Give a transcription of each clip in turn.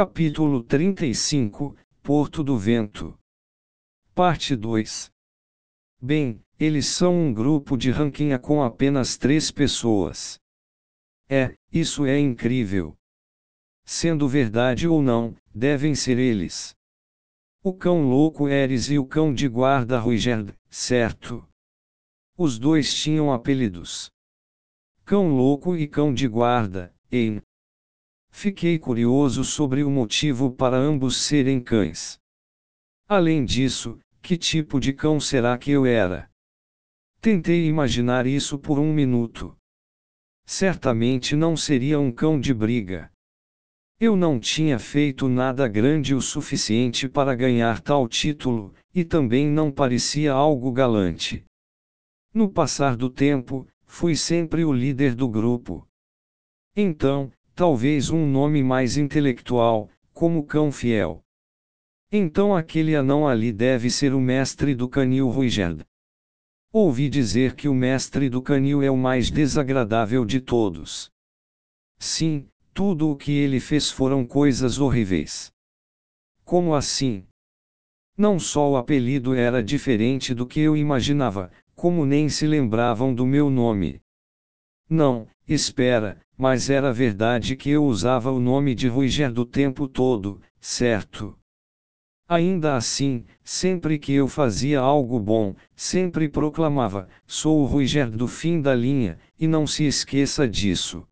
Capítulo 35 Porto do Vento Parte 2 Bem, eles são um grupo de ranquinha com apenas três pessoas. É, isso é incrível. Sendo verdade ou não, devem ser eles. O cão louco Eres e o cão de guarda Ruigerd, certo? Os dois tinham apelidos. Cão louco e cão de guarda, em. Fiquei curioso sobre o motivo para ambos serem cães. Além disso, que tipo de cão será que eu era? Tentei imaginar isso por um minuto. Certamente não seria um cão de briga. Eu não tinha feito nada grande o suficiente para ganhar tal título, e também não parecia algo galante. No passar do tempo, fui sempre o líder do grupo. Então, talvez um nome mais intelectual, como Cão Fiel. Então aquele anão ali deve ser o mestre do canil Ruigerd. Ouvi dizer que o mestre do canil é o mais desagradável de todos. Sim, tudo o que ele fez foram coisas horríveis. Como assim? Não só o apelido era diferente do que eu imaginava, como nem se lembravam do meu nome. Não, espera, mas era verdade que eu usava o nome de Ruiger do tempo todo, certo? Ainda assim, sempre que eu fazia algo bom, sempre proclamava: sou o Ruiger do fim da linha, e não se esqueça disso.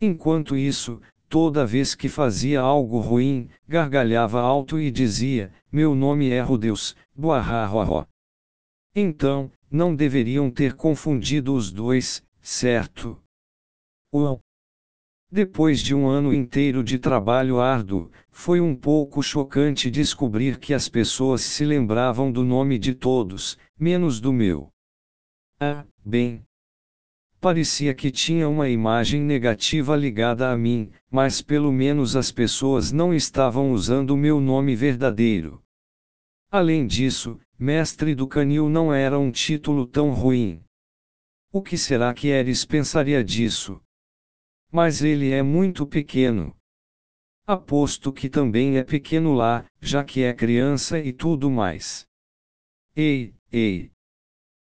Enquanto isso, toda vez que fazia algo ruim, gargalhava alto e dizia: Meu nome é Rudeus, Buarrarro. Então, não deveriam ter confundido os dois, certo? Uau! Depois de um ano inteiro de trabalho árduo, foi um pouco chocante descobrir que as pessoas se lembravam do nome de todos, menos do meu. Ah, bem, Parecia que tinha uma imagem negativa ligada a mim, mas pelo menos as pessoas não estavam usando o meu nome verdadeiro. Além disso, mestre do canil não era um título tão ruim. O que será que Eris pensaria disso? Mas ele é muito pequeno. Aposto que também é pequeno lá, já que é criança e tudo mais. Ei, ei!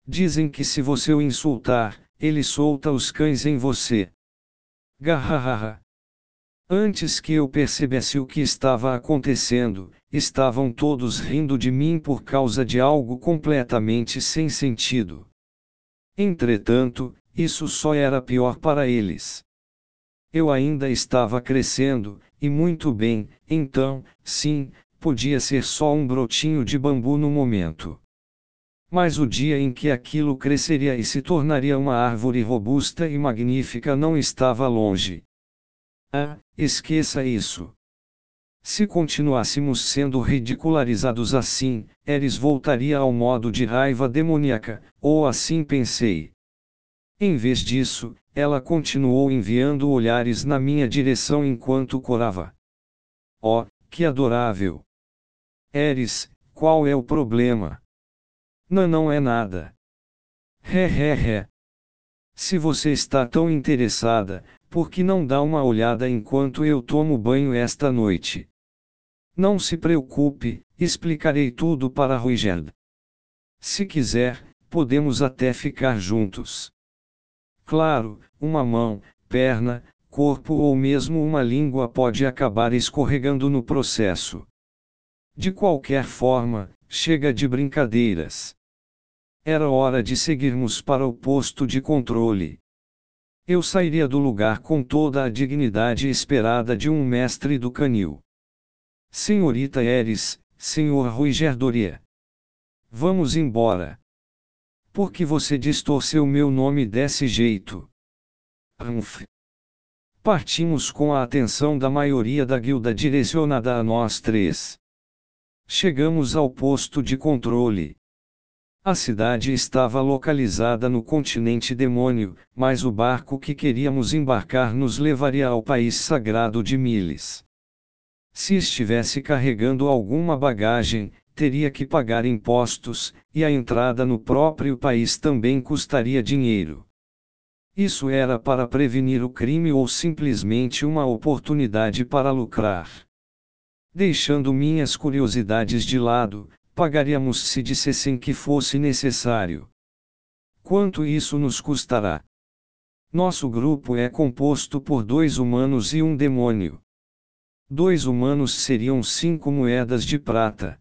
Dizem que se você o insultar, ele solta os cães em você. Garrahaha. Antes que eu percebesse o que estava acontecendo, estavam todos rindo de mim por causa de algo completamente sem sentido. Entretanto, isso só era pior para eles. Eu ainda estava crescendo, e muito bem, então, sim, podia ser só um brotinho de bambu no momento. Mas o dia em que aquilo cresceria e se tornaria uma árvore robusta e magnífica não estava longe. Ah, esqueça isso. Se continuássemos sendo ridicularizados assim, Eris voltaria ao modo de raiva demoníaca, ou assim pensei. Em vez disso, ela continuou enviando olhares na minha direção enquanto corava. Oh, que adorável! Eris, qual é o problema? Não, não é nada. Ré, ré, ré. Se você está tão interessada, por que não dá uma olhada enquanto eu tomo banho esta noite? Não se preocupe, explicarei tudo para Ruigerd. Se quiser, podemos até ficar juntos. Claro, uma mão, perna, corpo ou mesmo uma língua pode acabar escorregando no processo. De qualquer forma, chega de brincadeiras. Era hora de seguirmos para o posto de controle. Eu sairia do lugar com toda a dignidade esperada de um mestre do canil. Senhorita Eris, senhor Ruiger Doria. Vamos embora. Por que você distorceu meu nome desse jeito? Humph. Partimos com a atenção da maioria da guilda direcionada a nós três. Chegamos ao posto de controle. A cidade estava localizada no continente demônio, mas o barco que queríamos embarcar nos levaria ao país sagrado de Miles. Se estivesse carregando alguma bagagem, teria que pagar impostos, e a entrada no próprio país também custaria dinheiro. Isso era para prevenir o crime ou simplesmente uma oportunidade para lucrar. Deixando minhas curiosidades de lado, pagaríamos se dissessem que fosse necessário. Quanto isso nos custará? Nosso grupo é composto por dois humanos e um demônio. Dois humanos seriam cinco moedas de prata.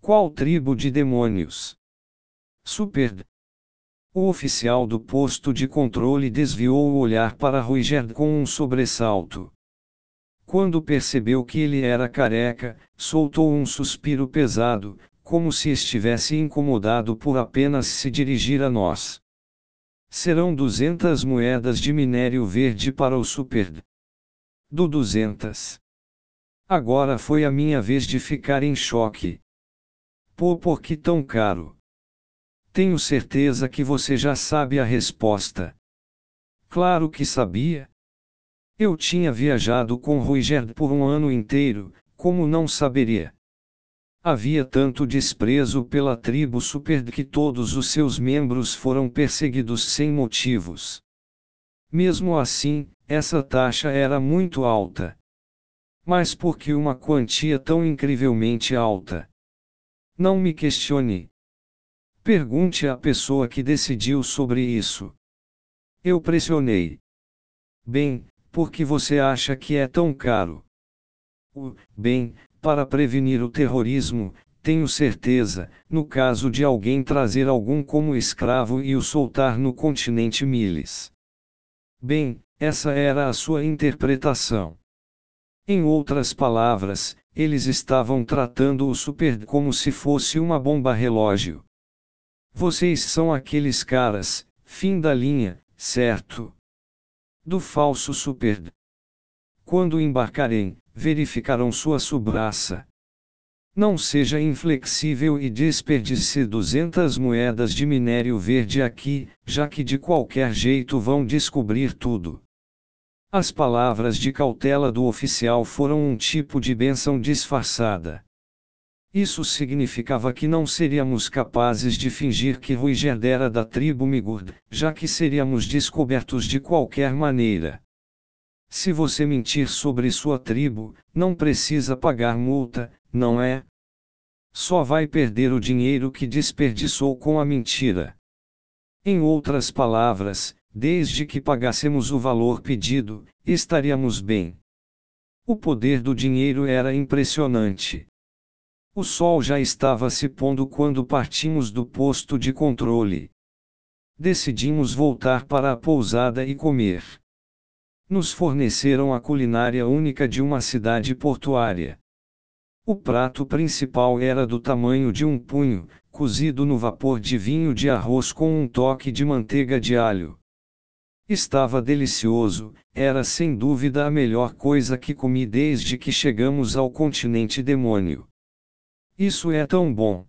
Qual tribo de demônios? Super. O oficial do posto de controle desviou o olhar para Ruiger com um sobressalto. Quando percebeu que ele era careca, soltou um suspiro pesado, como se estivesse incomodado por apenas se dirigir a nós. Serão duzentas moedas de minério verde para o super. Do duzentas. Agora foi a minha vez de ficar em choque. Pô, por que tão caro? Tenho certeza que você já sabe a resposta. Claro que sabia. Eu tinha viajado com Ruiger por um ano inteiro, como não saberia? Havia tanto desprezo pela tribo Super que todos os seus membros foram perseguidos sem motivos. Mesmo assim, essa taxa era muito alta. Mas por que uma quantia tão incrivelmente alta? Não me questione. Pergunte à pessoa que decidiu sobre isso. Eu pressionei. Bem, por que você acha que é tão caro? O, bem, para prevenir o terrorismo, tenho certeza, no caso de alguém trazer algum como escravo e o soltar no continente Miles. Bem, essa era a sua interpretação. Em outras palavras, eles estavam tratando o Super como se fosse uma bomba relógio. Vocês são aqueles caras, fim da linha, certo? Do falso Super. Quando embarcarem, verificarão sua subraça. Não seja inflexível e desperdice 200 moedas de minério verde aqui, já que de qualquer jeito vão descobrir tudo. As palavras de cautela do oficial foram um tipo de benção disfarçada. Isso significava que não seríamos capazes de fingir que Ruiger era da tribo Migurd, já que seríamos descobertos de qualquer maneira. Se você mentir sobre sua tribo, não precisa pagar multa, não é? Só vai perder o dinheiro que desperdiçou com a mentira. Em outras palavras, Desde que pagássemos o valor pedido, estaríamos bem. O poder do dinheiro era impressionante. O sol já estava se pondo quando partimos do posto de controle. Decidimos voltar para a pousada e comer. Nos forneceram a culinária única de uma cidade portuária. O prato principal era do tamanho de um punho, cozido no vapor de vinho de arroz com um toque de manteiga de alho. Estava delicioso, era sem dúvida a melhor coisa que comi desde que chegamos ao continente demônio. Isso é tão bom!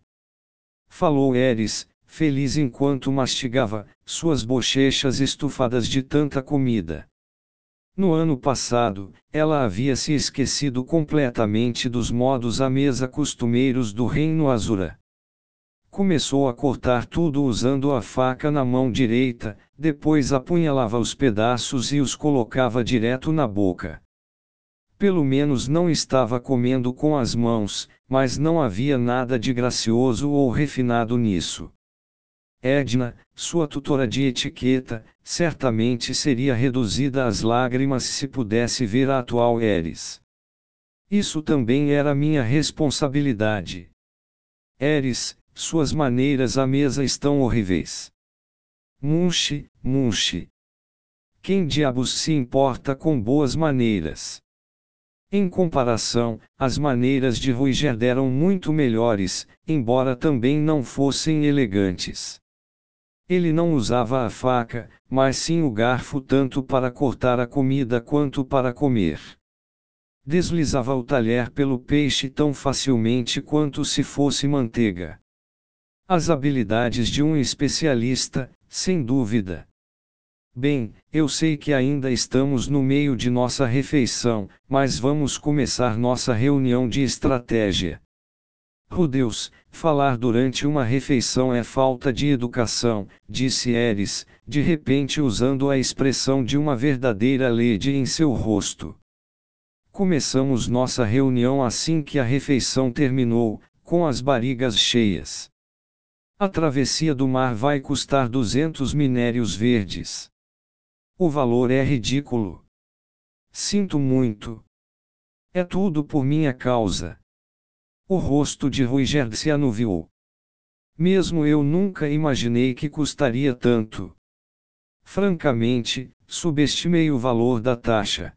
Falou Eris, feliz enquanto mastigava, suas bochechas estufadas de tanta comida. No ano passado, ela havia se esquecido completamente dos modos à mesa costumeiros do Reino Azura. Começou a cortar tudo usando a faca na mão direita, depois apunhalava os pedaços e os colocava direto na boca. Pelo menos não estava comendo com as mãos, mas não havia nada de gracioso ou refinado nisso. Edna, sua tutora de etiqueta, certamente seria reduzida às lágrimas se pudesse ver a atual Eris. Isso também era minha responsabilidade. Eris, suas maneiras à mesa estão horríveis. Munche, munche. Quem diabos se importa com boas maneiras? Em comparação, as maneiras de Ruiger eram muito melhores, embora também não fossem elegantes. Ele não usava a faca, mas sim o garfo tanto para cortar a comida quanto para comer. Deslizava o talher pelo peixe tão facilmente quanto se fosse manteiga. As habilidades de um especialista, sem dúvida. Bem, eu sei que ainda estamos no meio de nossa refeição, mas vamos começar nossa reunião de estratégia. Oh Deus, falar durante uma refeição é falta de educação, disse Eris, de repente usando a expressão de uma verdadeira lady em seu rosto. Começamos nossa reunião assim que a refeição terminou, com as barrigas cheias. A travessia do mar vai custar 200 minérios verdes. O valor é ridículo. Sinto muito. É tudo por minha causa. O rosto de Ruiger se anuviou. Mesmo eu nunca imaginei que custaria tanto. Francamente, subestimei o valor da taxa.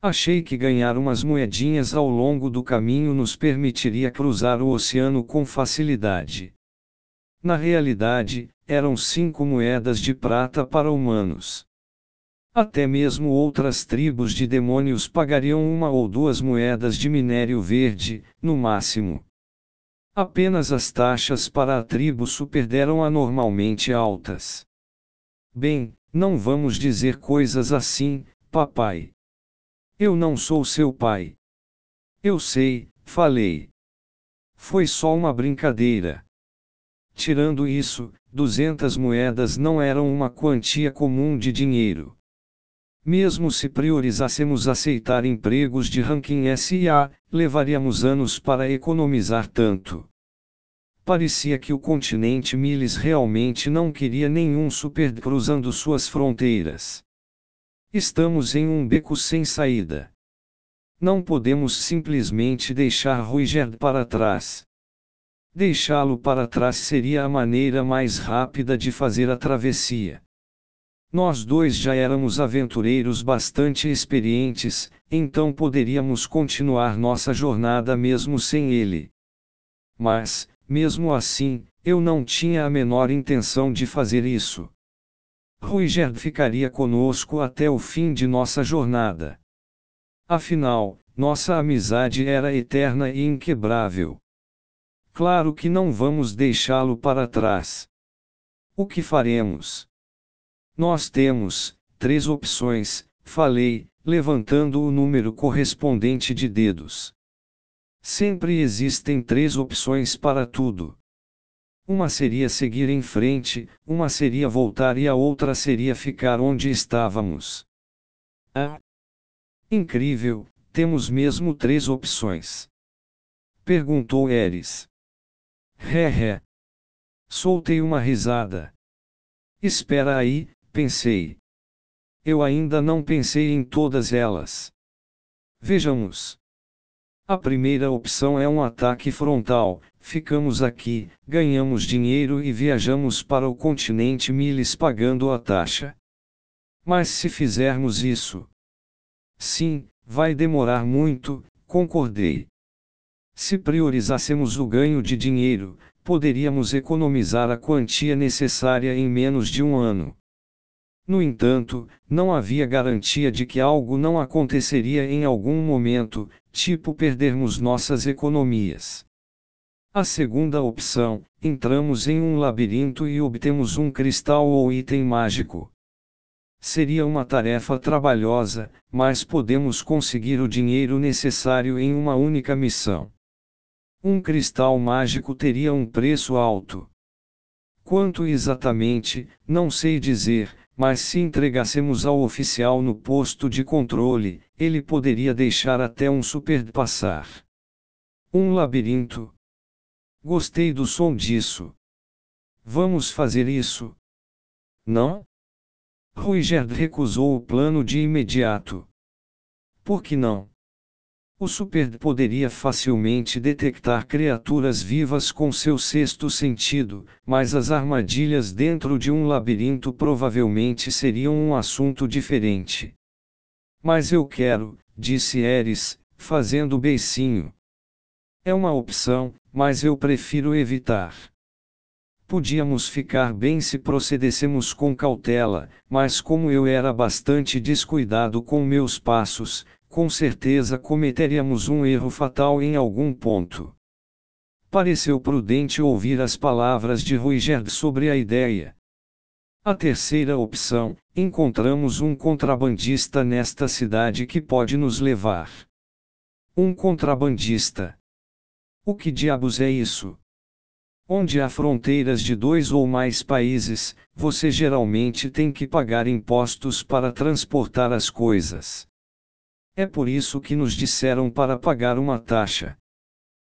Achei que ganhar umas moedinhas ao longo do caminho nos permitiria cruzar o oceano com facilidade. Na realidade, eram cinco moedas de prata para humanos. Até mesmo outras tribos de demônios pagariam uma ou duas moedas de minério verde, no máximo. Apenas as taxas para a tribo super deram anormalmente altas. Bem, não vamos dizer coisas assim, papai. Eu não sou seu pai. Eu sei, falei. Foi só uma brincadeira. Tirando isso, duzentas moedas não eram uma quantia comum de dinheiro. Mesmo se priorizássemos aceitar empregos de ranking SA, levaríamos anos para economizar tanto. Parecia que o continente Miles realmente não queria nenhum super cruzando suas fronteiras. Estamos em um beco sem saída. Não podemos simplesmente deixar Ruiger para trás. Deixá-lo para trás seria a maneira mais rápida de fazer a travessia. Nós dois já éramos aventureiros bastante experientes, então poderíamos continuar nossa jornada mesmo sem ele. Mas, mesmo assim, eu não tinha a menor intenção de fazer isso. Ruiger ficaria conosco até o fim de nossa jornada. Afinal, nossa amizade era eterna e inquebrável. Claro que não vamos deixá-lo para trás. O que faremos? Nós temos três opções, falei, levantando o número correspondente de dedos. Sempre existem três opções para tudo. Uma seria seguir em frente, uma seria voltar e a outra seria ficar onde estávamos. Ah! Incrível, temos mesmo três opções. Perguntou Eris. Ré. Soltei uma risada. Espera aí, pensei. Eu ainda não pensei em todas elas. Vejamos. A primeira opção é um ataque frontal, ficamos aqui, ganhamos dinheiro e viajamos para o continente Miles pagando a taxa. Mas se fizermos isso. Sim, vai demorar muito, concordei. Se priorizássemos o ganho de dinheiro, poderíamos economizar a quantia necessária em menos de um ano. No entanto, não havia garantia de que algo não aconteceria em algum momento, tipo perdermos nossas economias. A segunda opção, entramos em um labirinto e obtemos um cristal ou item mágico. Seria uma tarefa trabalhosa, mas podemos conseguir o dinheiro necessário em uma única missão. Um cristal mágico teria um preço alto. Quanto exatamente, não sei dizer, mas se entregássemos ao oficial no posto de controle, ele poderia deixar até um super passar. Um labirinto. Gostei do som disso. Vamos fazer isso. Não? Ruigerd recusou o plano de imediato. Por que não? O Super poderia facilmente detectar criaturas vivas com seu sexto sentido, mas as armadilhas dentro de um labirinto provavelmente seriam um assunto diferente. Mas eu quero, disse Eris, fazendo beicinho. É uma opção, mas eu prefiro evitar. Podíamos ficar bem se procedêssemos com cautela, mas como eu era bastante descuidado com meus passos, com certeza cometeríamos um erro fatal em algum ponto. Pareceu prudente ouvir as palavras de Ruigerd sobre a ideia. A terceira opção: encontramos um contrabandista nesta cidade que pode nos levar. Um contrabandista. O que diabos é isso? Onde há fronteiras de dois ou mais países, você geralmente tem que pagar impostos para transportar as coisas. É por isso que nos disseram para pagar uma taxa.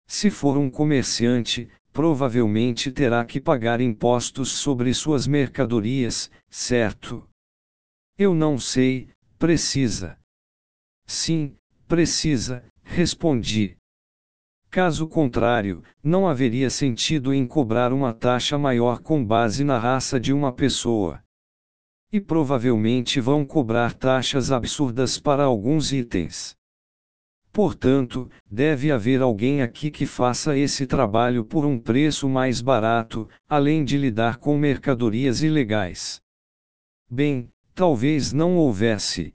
Se for um comerciante, provavelmente terá que pagar impostos sobre suas mercadorias, certo? Eu não sei, precisa. Sim, precisa, respondi. Caso contrário, não haveria sentido em cobrar uma taxa maior com base na raça de uma pessoa. E provavelmente vão cobrar taxas absurdas para alguns itens. Portanto, deve haver alguém aqui que faça esse trabalho por um preço mais barato, além de lidar com mercadorias ilegais. Bem, talvez não houvesse.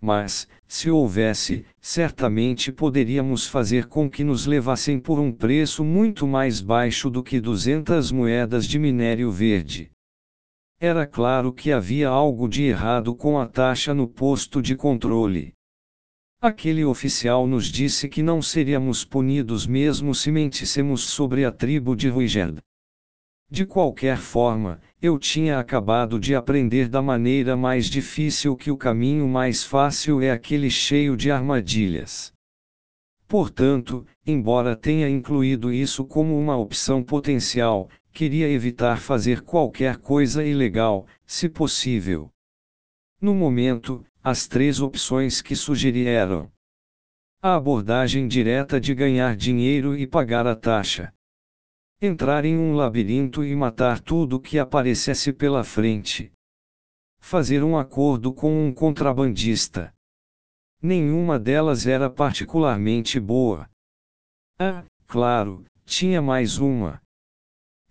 Mas, se houvesse, certamente poderíamos fazer com que nos levassem por um preço muito mais baixo do que 200 moedas de minério verde. Era claro que havia algo de errado com a taxa no posto de controle. Aquele oficial nos disse que não seríamos punidos mesmo se mentíssemos sobre a tribo de Ruigerd. De qualquer forma, eu tinha acabado de aprender da maneira mais difícil que o caminho mais fácil é aquele cheio de armadilhas. Portanto, embora tenha incluído isso como uma opção potencial, queria evitar fazer qualquer coisa ilegal, se possível. No momento, as três opções que sugeri eram: a abordagem direta de ganhar dinheiro e pagar a taxa. Entrar em um labirinto e matar tudo que aparecesse pela frente. Fazer um acordo com um contrabandista. Nenhuma delas era particularmente boa. Ah, claro, tinha mais uma.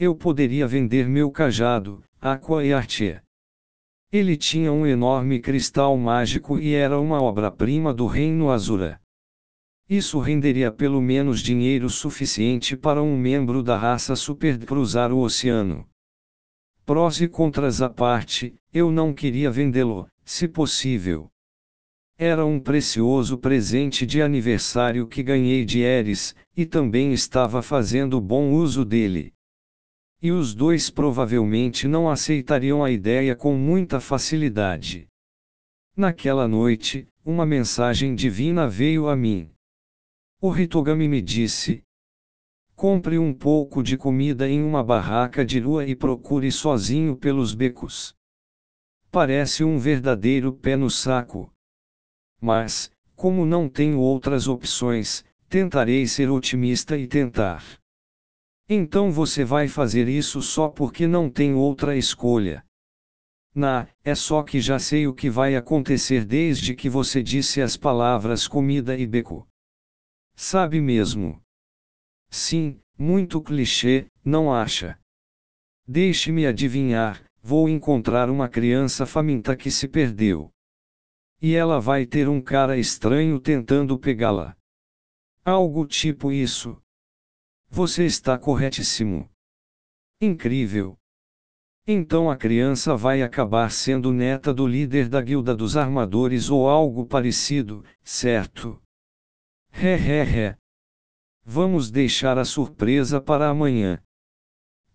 Eu poderia vender meu cajado, Aqua e Artia. Ele tinha um enorme cristal mágico e era uma obra-prima do Reino Azura. Isso renderia pelo menos dinheiro suficiente para um membro da raça super cruzar o oceano. Prós e contras à parte, eu não queria vendê-lo, se possível. Era um precioso presente de aniversário que ganhei de Eris, e também estava fazendo bom uso dele. E os dois provavelmente não aceitariam a ideia com muita facilidade. Naquela noite, uma mensagem divina veio a mim. O Hitogami me disse: Compre um pouco de comida em uma barraca de rua e procure sozinho pelos becos. Parece um verdadeiro pé no saco. Mas, como não tenho outras opções, tentarei ser otimista e tentar. Então você vai fazer isso só porque não tem outra escolha. Na, é só que já sei o que vai acontecer desde que você disse as palavras comida e beco. Sabe mesmo? Sim, muito clichê, não acha? Deixe-me adivinhar, vou encontrar uma criança faminta que se perdeu. E ela vai ter um cara estranho tentando pegá-la. Algo tipo isso. Você está corretíssimo. Incrível. Então a criança vai acabar sendo neta do líder da guilda dos armadores ou algo parecido, certo? Ré, ré, ré. Vamos deixar a surpresa para amanhã.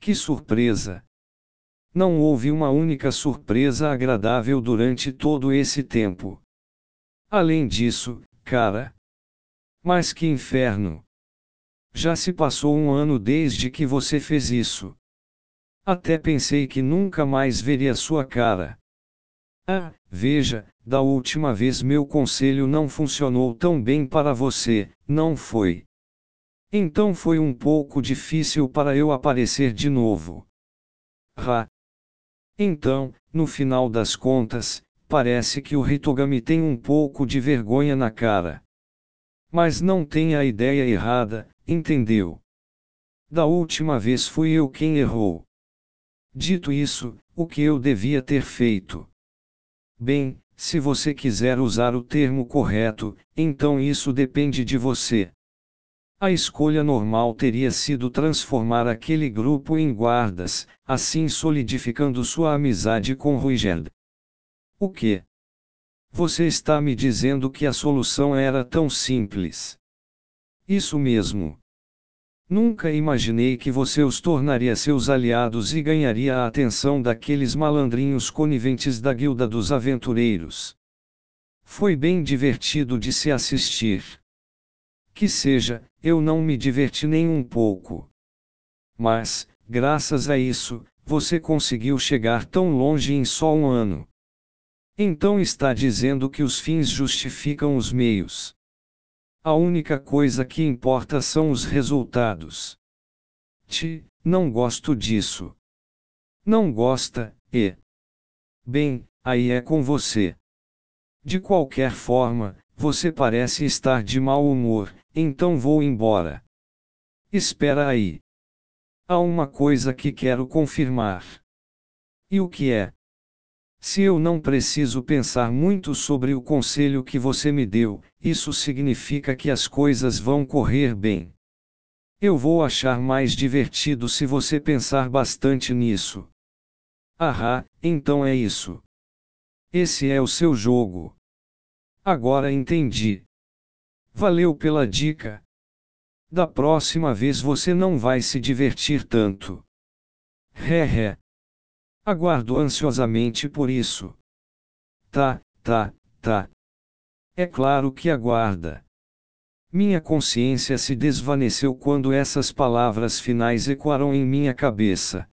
Que surpresa! Não houve uma única surpresa agradável durante todo esse tempo. Além disso, cara. Mas que inferno! Já se passou um ano desde que você fez isso. Até pensei que nunca mais veria sua cara. Ah, veja, da última vez meu conselho não funcionou tão bem para você, não foi? Então foi um pouco difícil para eu aparecer de novo. Ra. Então, no final das contas, parece que o Hitogami tem um pouco de vergonha na cara. Mas não tem a ideia errada, Entendeu? Da última vez fui eu quem errou. Dito isso, o que eu devia ter feito? Bem, se você quiser usar o termo correto, então isso depende de você. A escolha normal teria sido transformar aquele grupo em guardas, assim solidificando sua amizade com Ruigerd. O que? Você está me dizendo que a solução era tão simples. Isso mesmo. Nunca imaginei que você os tornaria seus aliados e ganharia a atenção daqueles malandrinhos coniventes da Guilda dos Aventureiros. Foi bem divertido de se assistir. Que seja, eu não me diverti nem um pouco. Mas, graças a isso, você conseguiu chegar tão longe em só um ano. Então está dizendo que os fins justificam os meios. A única coisa que importa são os resultados. Ti, não gosto disso. Não gosta, e. Bem, aí é com você. De qualquer forma, você parece estar de mau humor, então vou embora. Espera aí. Há uma coisa que quero confirmar. E o que é? Se eu não preciso pensar muito sobre o conselho que você me deu, isso significa que as coisas vão correr bem. Eu vou achar mais divertido se você pensar bastante nisso. Ah, então é isso. Esse é o seu jogo. Agora entendi. Valeu pela dica. Da próxima vez você não vai se divertir tanto. Ré. Aguardo ansiosamente por isso. Tá, tá, tá. É claro que aguarda. Minha consciência se desvaneceu quando essas palavras finais ecoaram em minha cabeça.